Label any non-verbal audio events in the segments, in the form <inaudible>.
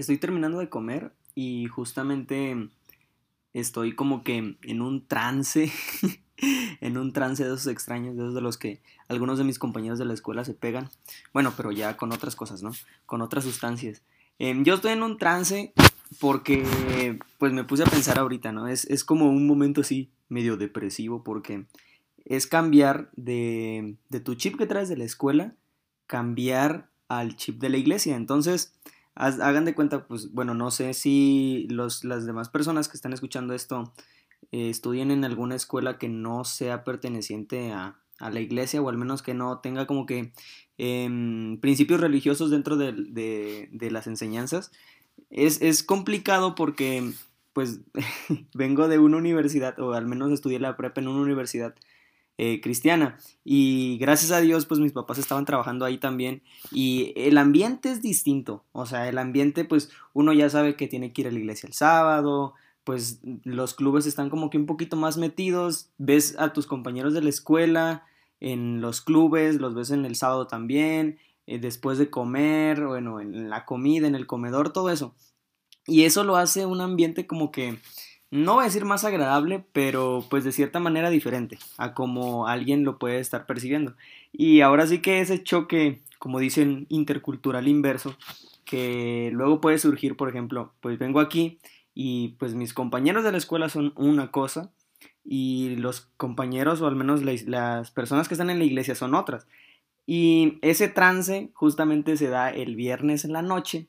Estoy terminando de comer y justamente estoy como que en un trance, <laughs> en un trance de esos extraños, de esos de los que algunos de mis compañeros de la escuela se pegan. Bueno, pero ya con otras cosas, ¿no? Con otras sustancias. Em, yo estoy en un trance porque, pues me puse a pensar ahorita, ¿no? Es, es como un momento así medio depresivo porque es cambiar de, de tu chip que traes de la escuela, cambiar al chip de la iglesia. Entonces, hagan de cuenta, pues bueno, no sé si los, las demás personas que están escuchando esto eh, estudien en alguna escuela que no sea perteneciente a, a, la iglesia o al menos que no tenga como que em, principios religiosos dentro de, de, de las enseñanzas. Es, es, complicado porque pues <laughs> vengo de una universidad o al menos estudié la prepa en una universidad eh, cristiana. Y gracias a Dios, pues mis papás estaban trabajando ahí también. Y el ambiente es distinto. O sea, el ambiente, pues uno ya sabe que tiene que ir a la iglesia el sábado. Pues los clubes están como que un poquito más metidos. Ves a tus compañeros de la escuela en los clubes, los ves en el sábado también. Eh, después de comer, bueno, en la comida, en el comedor, todo eso. Y eso lo hace un ambiente como que no voy a decir más agradable, pero pues de cierta manera diferente a como alguien lo puede estar percibiendo. Y ahora sí que ese choque, como dicen, intercultural inverso, que luego puede surgir, por ejemplo, pues vengo aquí y pues mis compañeros de la escuela son una cosa y los compañeros o al menos las personas que están en la iglesia son otras. Y ese trance justamente se da el viernes en la noche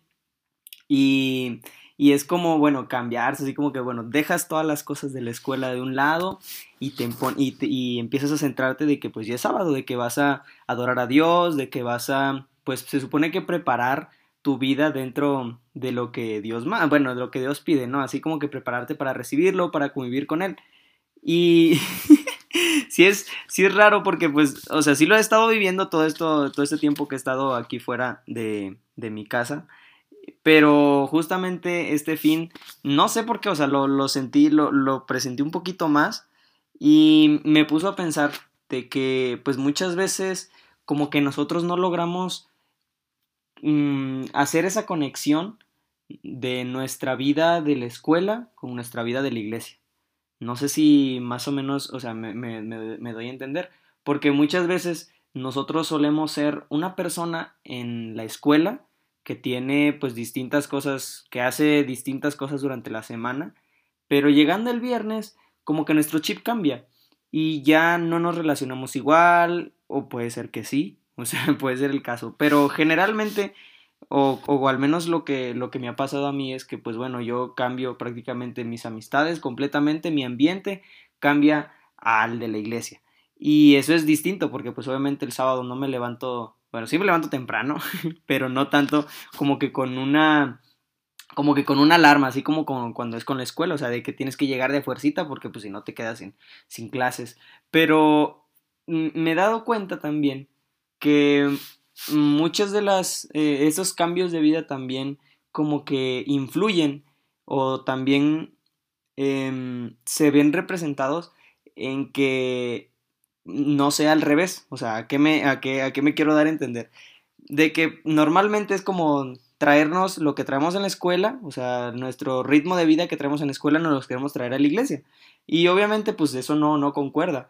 y y es como, bueno, cambiarse, así como que, bueno, dejas todas las cosas de la escuela de un lado y, te, y, y empiezas a centrarte de que pues ya es sábado, de que vas a adorar a Dios, de que vas a, pues se supone que preparar tu vida dentro de lo que Dios bueno, de lo que Dios pide, ¿no? Así como que prepararte para recibirlo, para convivir con Él. Y <laughs> sí, es, sí es raro porque, pues, o sea, sí lo he estado viviendo todo esto, todo este tiempo que he estado aquí fuera de, de mi casa. Pero justamente este fin, no sé por qué, o sea, lo, lo sentí, lo, lo presenté un poquito más y me puso a pensar de que pues muchas veces como que nosotros no logramos mmm, hacer esa conexión de nuestra vida de la escuela con nuestra vida de la iglesia. No sé si más o menos, o sea, me, me, me, doy a entender, porque muchas veces nosotros solemos ser una persona en la escuela que tiene pues distintas cosas, que hace distintas cosas durante la semana, pero llegando el viernes como que nuestro chip cambia y ya no nos relacionamos igual, o puede ser que sí, <laughs> o sea, puede ser el caso, pero generalmente, o, o al menos lo que, lo que me ha pasado a mí es que pues bueno, yo cambio prácticamente mis amistades completamente, mi ambiente cambia al de la iglesia. Y eso es distinto porque pues obviamente el sábado no me levanto bueno, sí me levanto temprano, <laughs> pero no tanto como que con una como que con una alarma, así como cuando es con la escuela, o sea, de que tienes que llegar de fuercita porque pues si no te quedas sin, sin clases. Pero me he dado cuenta también que muchos de las, eh, esos cambios de vida también como que influyen o también eh, se ven representados en que no sea al revés. O sea, ¿a qué, me, a, qué, ¿a qué me quiero dar a entender? De que normalmente es como traernos lo que traemos en la escuela, o sea, nuestro ritmo de vida que traemos en la escuela nos lo queremos traer a la iglesia. Y obviamente pues eso no, no concuerda.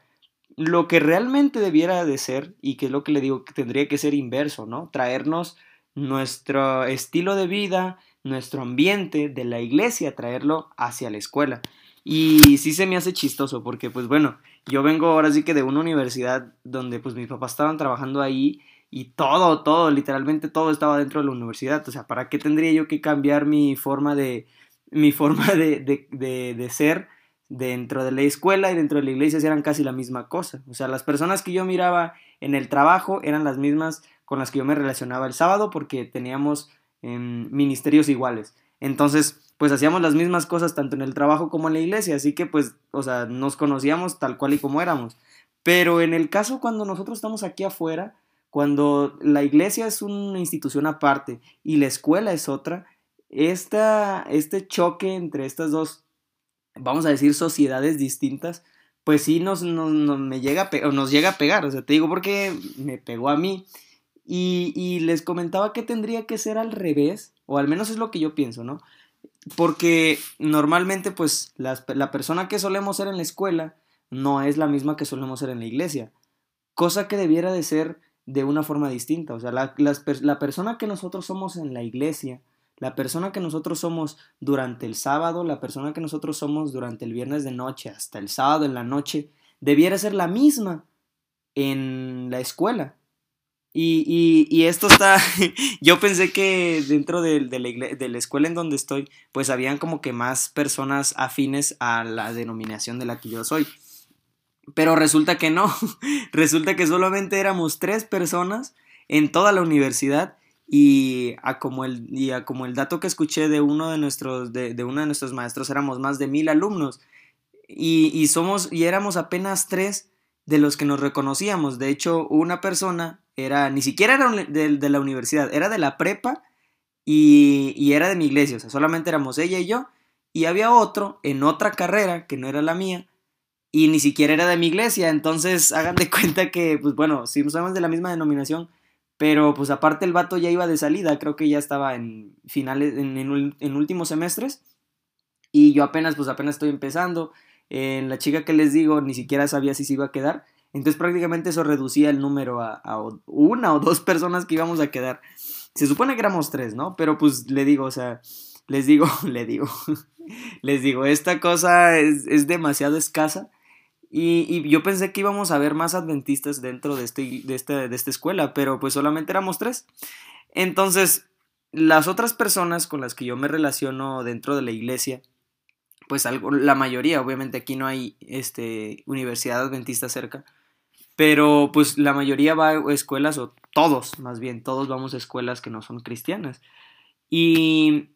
Lo que realmente debiera de ser, y que es lo que le digo, que tendría que ser inverso, ¿no? Traernos nuestro estilo de vida, nuestro ambiente de la iglesia, traerlo hacia la escuela. Y sí se me hace chistoso porque pues bueno, yo vengo ahora sí que de una universidad donde pues mis papás estaban trabajando ahí y todo, todo, literalmente todo estaba dentro de la universidad. O sea, ¿para qué tendría yo que cambiar mi forma de, mi forma de, de, de, ser dentro de la escuela y dentro de la iglesia eran casi la misma cosa? O sea, las personas que yo miraba en el trabajo eran las mismas con las que yo me relacionaba el sábado porque teníamos eh, ministerios iguales. Entonces, pues hacíamos las mismas cosas tanto en el trabajo como en la iglesia, así que pues, o sea, nos conocíamos tal cual y como éramos. Pero en el caso cuando nosotros estamos aquí afuera, cuando la iglesia es una institución aparte y la escuela es otra, esta, este choque entre estas dos, vamos a decir, sociedades distintas, pues sí nos, nos, me llega nos llega a pegar, o sea, te digo porque me pegó a mí Y, les comentaba que tendría que ser al revés, o al menos es lo que yo pienso, ¿no? Porque normalmente pues la, la persona que solemos ser en la escuela no es la misma que solemos ser en la iglesia, cosa que debiera de ser de una forma distinta. O sea, la, la, persona que nosotros somos en la iglesia, la persona que nosotros somos durante el sábado, la persona que nosotros somos durante el viernes de noche hasta el sábado en la noche, debiera ser la misma en la escuela. Y, y, esto está, <laughs> yo pensé que dentro de, de, la escuela en donde estoy, pues habían como que más personas afines a la denominación de la que yo soy. Pero resulta que no, <laughs> resulta que solamente éramos tres personas en toda la universidad y a como el, como el dato que escuché de uno de nuestros, de, de uno de nuestros maestros éramos más de mil alumnos y, y, somos, y éramos apenas tres de los que nos reconocíamos. De hecho, una persona era, ni siquiera era de, la universidad, era de la prepa y, y era de mi iglesia, o sea, solamente éramos ella y yo y había otro en otra carrera que no era la mía y ni siquiera era de mi iglesia, entonces <laughs> hagan de cuenta que, pues bueno, sí somos de la misma denominación, pero pues aparte el vato ya iba de salida, creo que ya estaba en finales, en, en, últimos semestres, y yo apenas, pues apenas estoy empezando, en la chica que les digo ni siquiera sabía si se iba a quedar, entonces prácticamente eso reducía el número a, una o dos personas que íbamos a quedar. Se supone que éramos tres, ¿no? Pero pues le digo, o sea, les digo, <laughs> le digo, les digo, esta cosa es, es demasiado escasa y, yo pensé que íbamos a ver más adventistas dentro de, este, de, este, de esta escuela, pero pues solamente éramos tres. Entonces, las otras personas con las que yo me relaciono dentro de la iglesia, pues algo, la mayoría, obviamente aquí no hay este, universidad adventista cerca, pero pues la mayoría va a escuelas, o todos más bien, todos vamos a escuelas que no son cristianas. Y,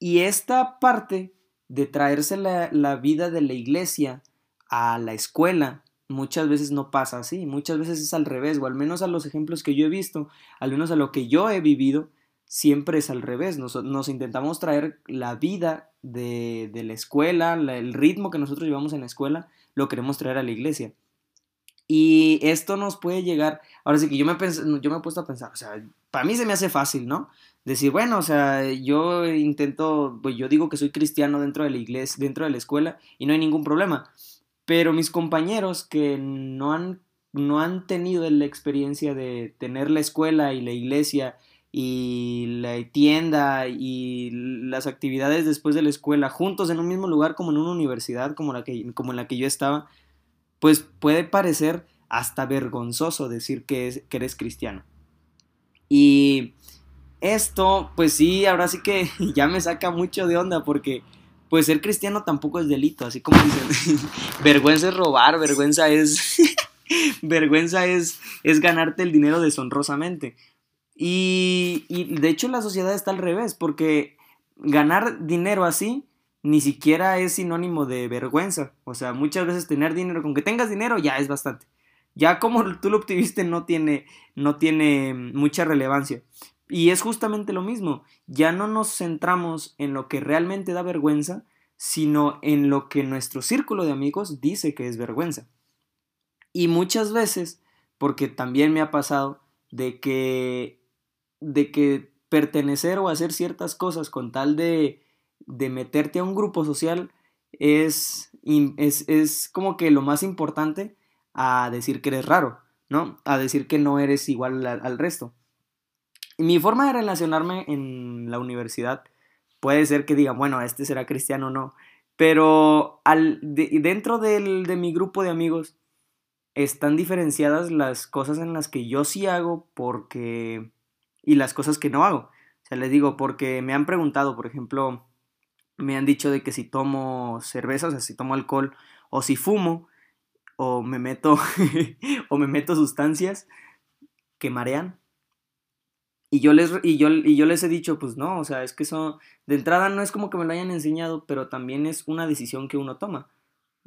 y esta parte de traerse la, la vida de la iglesia, a la escuela muchas veces no pasa así, muchas veces es al revés, o al menos a los ejemplos que yo he visto, al menos a lo que yo he vivido, siempre es al revés. Nos, nos intentamos traer la vida de, de la escuela, el ritmo que nosotros llevamos en la escuela, lo queremos traer a la iglesia. Y esto nos puede llegar, ahora sí que yo me, yo me he puesto a pensar, o sea, para mí se me hace fácil, ¿no? Decir, bueno, o sea, yo intento, pues yo digo que soy cristiano dentro de la iglesia, dentro de la escuela, y no hay ningún problema. Pero mis compañeros que no han, no han tenido la experiencia de tener la escuela y la iglesia y la tienda y las actividades después de la escuela juntos en un mismo lugar como en una universidad como, la que, como en la que yo estaba, pues puede parecer hasta vergonzoso decir que, es, que eres cristiano. Y esto, pues sí, ahora sí que <laughs> ya me saca mucho de onda porque pues ser cristiano tampoco es delito, así como dicen, <laughs> vergüenza es robar, vergüenza es, <laughs> vergüenza es, es ganarte el dinero deshonrosamente. Y, y de hecho la sociedad está al revés, porque ganar dinero así ni siquiera es sinónimo de vergüenza. O sea, muchas veces tener dinero, con que tengas dinero ya es bastante. Ya como tú lo obtuviste no tiene, no tiene mucha relevancia. Y es justamente lo mismo, ya no nos centramos en lo que realmente da vergüenza, sino en lo que nuestro círculo de amigos dice que es vergüenza. Y muchas veces, porque también me ha pasado de que de que pertenecer o hacer ciertas cosas con tal de, de meterte a un grupo social es, es, es como que lo más importante a decir que eres raro, ¿no? A decir que no eres igual al resto. Mi forma de relacionarme en la universidad puede ser que digan, bueno, este será cristiano o no, pero al, dentro del, de mi grupo de amigos están diferenciadas las cosas en las que yo sí hago porque y las cosas que no hago. O sea, les digo, porque me han preguntado, por ejemplo, me han dicho de que si tomo cerveza, o sea, si tomo alcohol, o si fumo, o me meto, <laughs> o me meto sustancias que marean, y yo, les, y, yo, y yo les he dicho, pues no, o sea, es que eso, de entrada no es como que me lo hayan enseñado, pero también es una decisión que uno toma.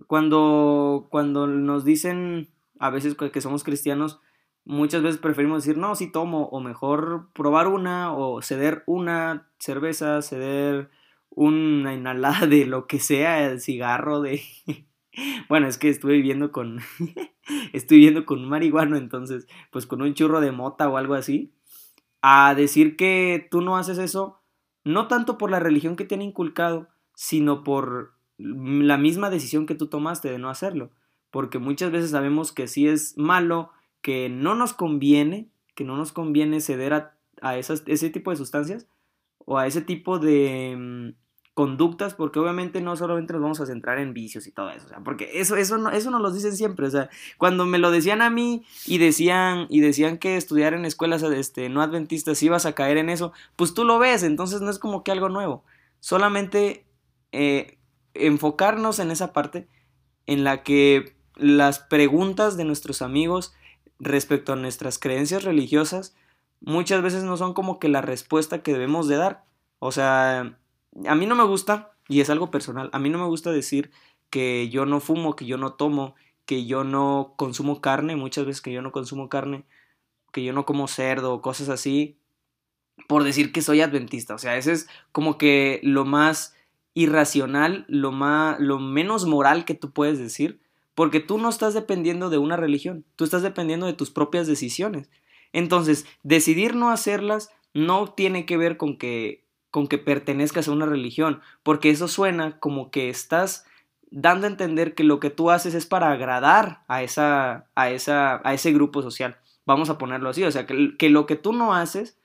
Cuando, cuando nos dicen a veces que somos cristianos, muchas veces preferimos decir, no, sí tomo, o mejor probar una, o ceder una cerveza, ceder una inhalada de lo que sea, el cigarro, de... <laughs> bueno, es que estuve viviendo con, <laughs> estoy viendo con un marihuano, entonces, pues con un churro de mota o algo así, a decir que tú no haces eso, no tanto por la religión que te han inculcado, sino por la misma decisión que tú tomaste de no hacerlo. Porque muchas veces sabemos que sí es malo, que no nos conviene, que no nos conviene ceder a, a ese tipo de sustancias o a ese tipo de mm, conductas, porque obviamente no solamente nos vamos a centrar en vicios y todo eso, o sea, porque eso, eso, no, eso nos lo dicen siempre, o sea, cuando me lo decían a mí y decían, y decían que estudiar en escuelas este, no adventistas ibas a caer en eso, pues tú lo ves, entonces no es como que algo nuevo, solamente eh, enfocarnos en esa parte en la que las preguntas de nuestros amigos respecto a nuestras creencias religiosas muchas veces no son como que la respuesta que debemos de dar, o sea, a mí no me gusta, y es algo personal, a mí no me gusta decir que yo no fumo, que yo no tomo, que yo no consumo carne, muchas veces que yo no consumo carne, que yo no como cerdo, cosas así, por decir que soy adventista. O sea, ese es como que lo más irracional, lo, más, lo menos moral que tú puedes decir, porque tú no estás dependiendo de una religión, tú estás dependiendo de tus propias decisiones. Entonces, decidir no hacerlas no tiene que ver con que con que pertenezcas a una religión, porque eso suena como que estás dando a entender que lo que tú haces es para agradar a, esa, a, esa, a ese grupo social. Vamos a ponerlo así, o sea, que, lo que tú no haces,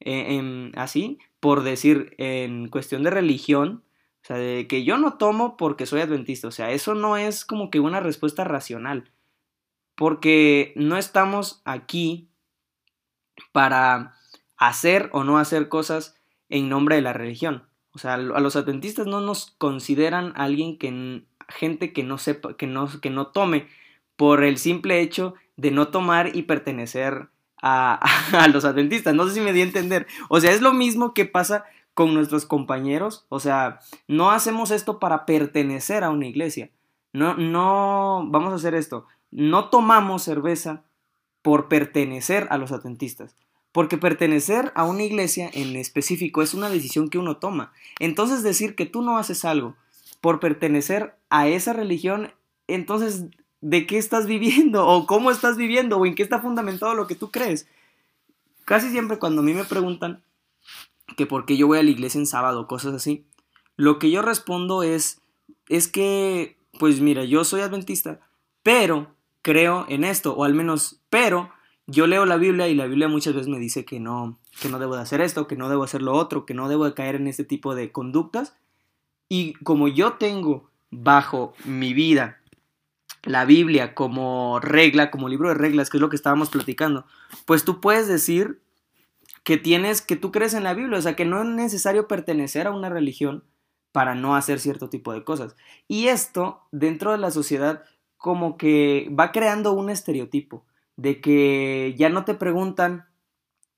eh, así, por decir, en cuestión de religión, o sea, de que yo no tomo porque soy adventista, o sea, eso no es como que una respuesta racional, porque no estamos aquí para hacer o no hacer cosas en nombre de la religión. O sea, a los adventistas no nos consideran alguien que gente que no sepa, que no, que no tome por el simple hecho de no tomar y pertenecer a, <laughs> a, los adventistas. No sé si me di a entender. O sea, es lo mismo que pasa con nuestros compañeros. O sea, no hacemos esto para pertenecer a una iglesia. No, no, vamos a hacer esto. No tomamos cerveza por pertenecer a los adventistas. Porque pertenecer a una iglesia en específico es una decisión que uno toma. Entonces decir que tú no haces algo por pertenecer a esa religión, entonces, ¿de qué estás viviendo? ¿O cómo estás viviendo? ¿O en qué está fundamentado lo que tú crees? Casi siempre cuando a mí me preguntan que por qué yo voy a la iglesia en sábado, cosas así, lo que yo respondo es, es que, pues mira, yo soy adventista, pero creo en esto, o al menos, pero yo leo la Biblia y la Biblia muchas veces me dice que no, que no debo de hacer esto, que no debo hacer lo otro, que no debo de caer en este tipo de conductas. Y como yo tengo bajo mi vida la Biblia como regla, como libro de reglas, que es lo que estábamos platicando, pues tú puedes decir que tienes, que tú crees en la Biblia, o sea, que no es necesario pertenecer a una religión para no hacer cierto tipo de cosas. Y esto, dentro de la sociedad, como que va creando un estereotipo de que ya no te preguntan,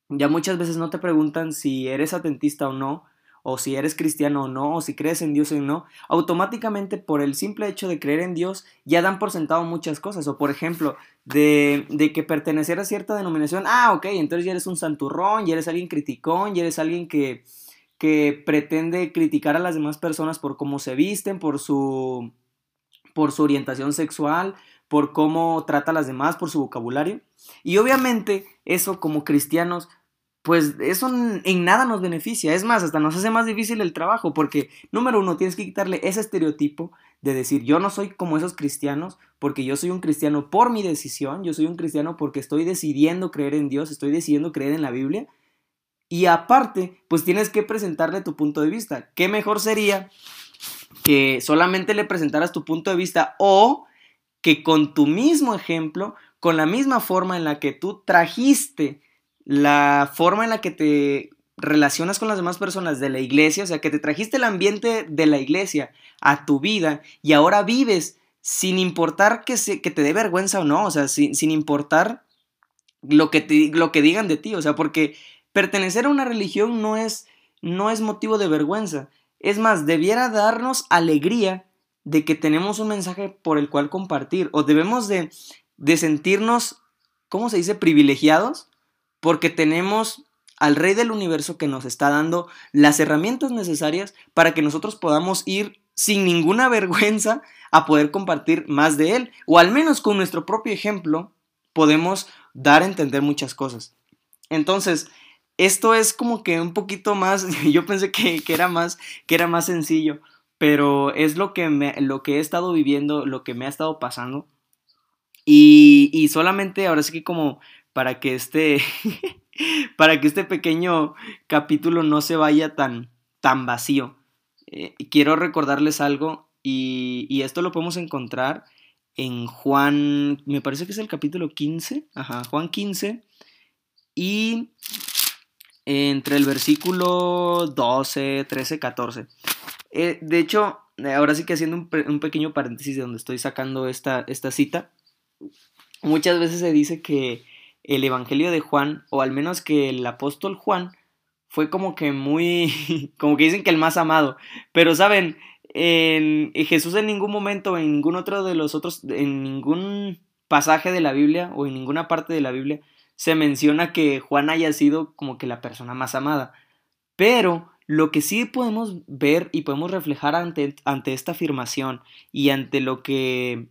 ya muchas veces no te preguntan si eres atentista o no, o si eres cristiano o no, o si crees en Dios o no, automáticamente por el simple hecho de creer en Dios ya dan por sentado muchas cosas. O por ejemplo, de, de que pertenecer a cierta denominación, ah, ok, entonces ya eres un santurrón, ya eres alguien criticón, ya eres alguien que, que pretende criticar a las demás personas por cómo se visten, por su, por su orientación sexual, por cómo trata a las demás, por su vocabulario. Y obviamente eso como cristianos, pues eso en nada nos beneficia. Es más, hasta nos hace más difícil el trabajo porque, número uno, tienes que quitarle ese estereotipo de decir yo no soy como esos cristianos porque yo soy un cristiano por mi decisión, yo soy un cristiano porque estoy decidiendo creer en Dios, estoy decidiendo creer en la Biblia. Y aparte, pues tienes que presentarle tu punto de vista. ¿Qué mejor sería que solamente le presentaras tu punto de vista o que con tu mismo ejemplo, con la misma forma en la que tú trajiste la forma en la que te relacionas con las demás personas de la iglesia, o sea, que te trajiste el ambiente de la iglesia a tu vida y ahora vives sin importar que, se, que te dé vergüenza o no, o sea, sin, sin importar lo que, te, lo que digan de ti, o sea, porque pertenecer a una religión no es, no es motivo de vergüenza, es más, debiera darnos alegría de que tenemos un mensaje por el cual compartir o debemos de, de sentirnos, ¿cómo se dice?, privilegiados porque tenemos al Rey del Universo que nos está dando las herramientas necesarias para que nosotros podamos ir sin ninguna <laughs> vergüenza a poder compartir más de Él. O al menos con nuestro propio ejemplo podemos dar a entender muchas cosas. Entonces, esto es como que un poquito más, <laughs> yo pensé que, era, más, que era más sencillo, pero es lo que, me, lo que he estado viviendo, lo que me ha estado pasando. Y, y solamente ahora sí que como para que este, <laughs> para que este pequeño capítulo no se vaya tan, tan vacío. Eh, quiero recordarles algo y, y, esto lo podemos encontrar en Juan, me parece que es el capítulo 15, ajá, Juan 15 y entre el versículo 12, 13, 14. De hecho, ahora sí que haciendo un, un, pequeño paréntesis de donde estoy sacando esta, esta cita, muchas veces se dice que el Evangelio de Juan, o al menos que el apóstol Juan, fue como que muy, <laughs> como que dicen que el más amado. Pero saben, en, Jesús en ningún momento, en ningún otro de los otros, en ningún pasaje de la Biblia o en ninguna parte de la Biblia, se menciona que Juan haya sido como que la persona más amada. Pero lo que sí podemos ver y podemos reflejar ante, ante esta afirmación y ante lo que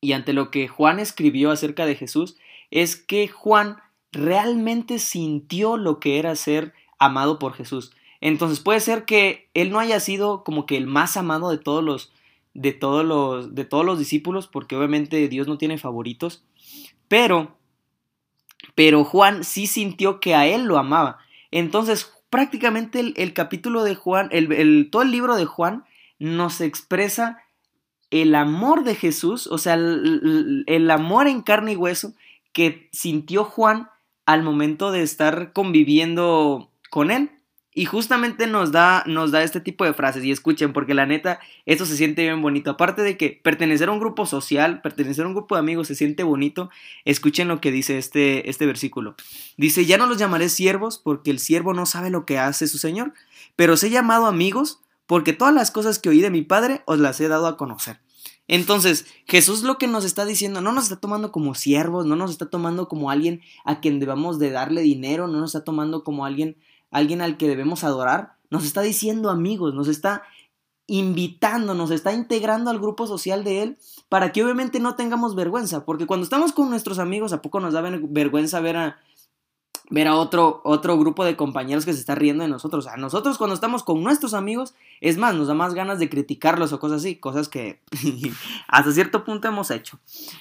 y ante lo que Juan escribió acerca de Jesús es que Juan realmente sintió lo que era ser amado por Jesús. Entonces puede ser que él no haya sido como que el más amado de todos los de todos los de todos los discípulos, porque obviamente Dios no tiene favoritos, pero pero Juan sí sintió que a él lo amaba. Entonces, prácticamente el, capítulo de Juan, el, todo el libro de Juan nos expresa el amor de Jesús, o sea, el amor en carne y hueso que sintió Juan al momento de estar conviviendo con él. Y justamente nos da, nos da este tipo de frases. Y escuchen, porque la neta, esto se siente bien bonito. Aparte de que pertenecer a un grupo social, pertenecer a un grupo de amigos se siente bonito, escuchen lo que dice este, este versículo. Dice, ya no los llamaré siervos porque el siervo no sabe lo que hace su Señor, pero os he llamado amigos porque todas las cosas que oí de mi Padre os las he dado a conocer. Entonces, Jesús lo que nos está diciendo, no nos está tomando como siervos, no nos está tomando como alguien a quien debamos de darle dinero, no nos está tomando como alguien, alguien al que debemos adorar, nos está diciendo amigos, nos está invitando, nos está integrando al grupo social de él para que obviamente no tengamos vergüenza, porque cuando estamos con nuestros amigos, ¿a poco nos da vergüenza ver a, ver a otro, otro grupo de compañeros que se está riendo de nosotros. A nosotros cuando estamos con nuestros amigos, es más, nos da más ganas de criticarlos o cosas así, cosas que <laughs> hasta cierto punto hemos hecho.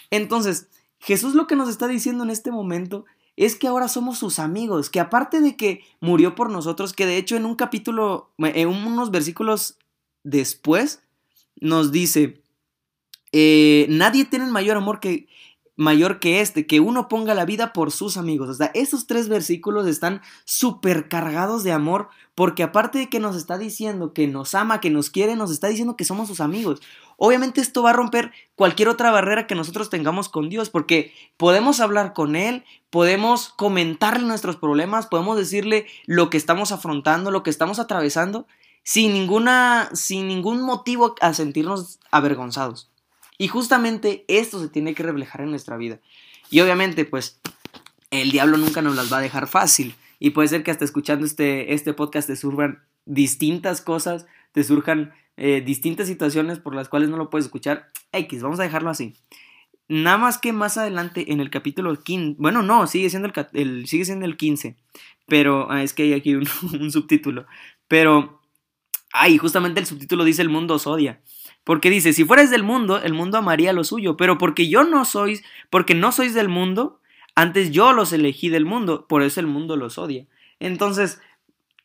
Entonces, Jesús lo que nos está diciendo en este momento es que ahora somos sus amigos, que aparte de que murió por nosotros, que de hecho en un capítulo, en unos versículos después, nos dice, eh, nadie tiene mayor amor que, mayor que este, que uno ponga la vida por sus amigos. O esos tres versículos están súper cargados de amor, porque aparte de que nos está diciendo que nos ama, que nos quiere, nos está diciendo que somos sus amigos. Obviamente esto va a romper cualquier otra barrera que nosotros tengamos con Dios, porque podemos hablar con Él, podemos comentarle nuestros problemas, podemos decirle lo que estamos afrontando, lo que estamos atravesando, sin ninguna, sin ningún motivo a sentirnos avergonzados. Y justamente esto se tiene que reflejar en nuestra vida. Y obviamente, pues, el diablo nunca nos las va a dejar fácil. Y puede ser que hasta escuchando este, este podcast te surjan distintas cosas, te surjan eh, distintas situaciones por las cuales no lo puedes escuchar. X, vamos a dejarlo así. Nada más que más adelante en el capítulo 15, bueno, no, sigue siendo el, sigue siendo el 15, pero ah, es que hay aquí un, <laughs> un subtítulo. Pero, ay, justamente el subtítulo dice el mundo os odia. Porque dice, si fueras del mundo, el mundo amaría lo suyo, pero porque yo no sois, porque no sois del mundo, antes yo los elegí del mundo, por eso el mundo los odia. Entonces,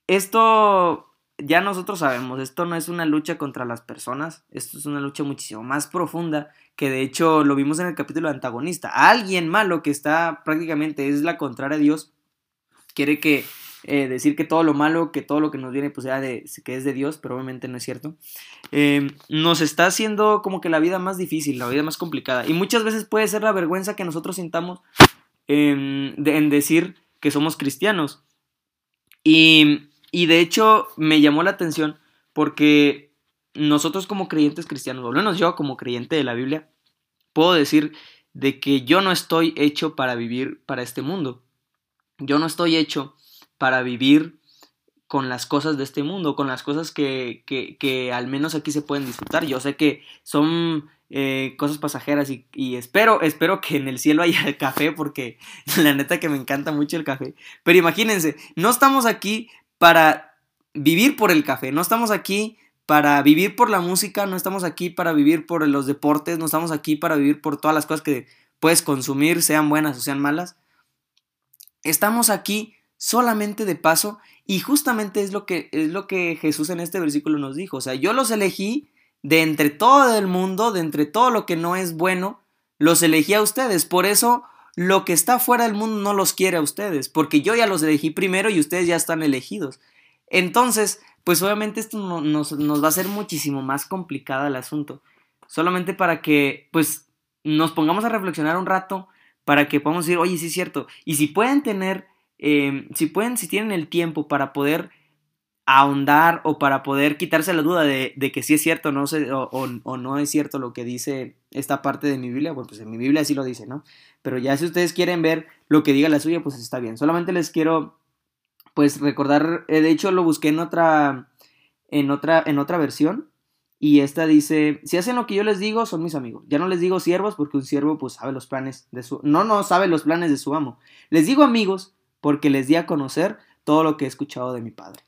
esto ya nosotros sabemos, esto no es una lucha contra las personas, esto es una lucha muchísimo más profunda, que de hecho lo vimos en el capítulo antagonista. Alguien malo que está prácticamente es la contraria a Dios, quiere que eh, decir que todo lo malo, que todo lo que nos viene, pues sea de, que es de Dios, pero obviamente no es cierto, em, nos está haciendo como que la vida más difícil, la vida más complicada. Y muchas veces puede ser la vergüenza que nosotros sintamos em, en decir que somos cristianos. Y, y de hecho me llamó la atención porque nosotros como creyentes cristianos, o menos yo como creyente de la Biblia, puedo decir de que yo no estoy hecho para vivir para este mundo. Yo no estoy hecho para vivir con las cosas de este mundo, con las cosas que, que, que al menos aquí se pueden disfrutar. Yo sé que son eh, cosas pasajeras y, y, espero, espero que en el cielo haya café porque <laughs> la neta que me encanta mucho el café. Pero imagínense, no estamos aquí para vivir por el café, no estamos aquí para vivir por la música, no estamos aquí para vivir por los deportes, no estamos aquí para vivir por todas las cosas que puedes consumir, sean buenas o sean malas. Estamos aquí solamente de paso y justamente es lo que es lo que Jesús en este versículo nos dijo, o sea, yo los elegí de entre todo el mundo, de entre todo lo que no es bueno, los elegí a ustedes, por eso lo que está fuera del mundo no los quiere a ustedes, porque yo ya los elegí primero y ustedes ya están elegidos. Entonces, pues obviamente esto nos, nos va a hacer muchísimo más complicado el asunto. Solamente para que, pues, nos pongamos a reflexionar un rato, para que podamos decir, oye, sí es cierto. Y si pueden tener Em, si pueden, si tienen el tiempo para poder ahondar o para poder quitarse la duda de, que si es cierto no o, no es cierto lo que dice esta parte de mi Biblia, bueno, pues en mi Biblia sí lo dice, ¿no? Pero ya si ustedes quieren ver lo que diga la suya, pues está bien. Solamente les quiero, pues recordar, eh, de hecho lo busqué en otra, en otra, en otra versión. Y esta dice, si hacen lo que yo les digo, son mis amigos. Ya no les digo siervos porque un siervo pues sabe los planes de su... No, no sabe los planes de su amo. Les digo amigos porque les di a conocer todo lo que he escuchado de mi Padre.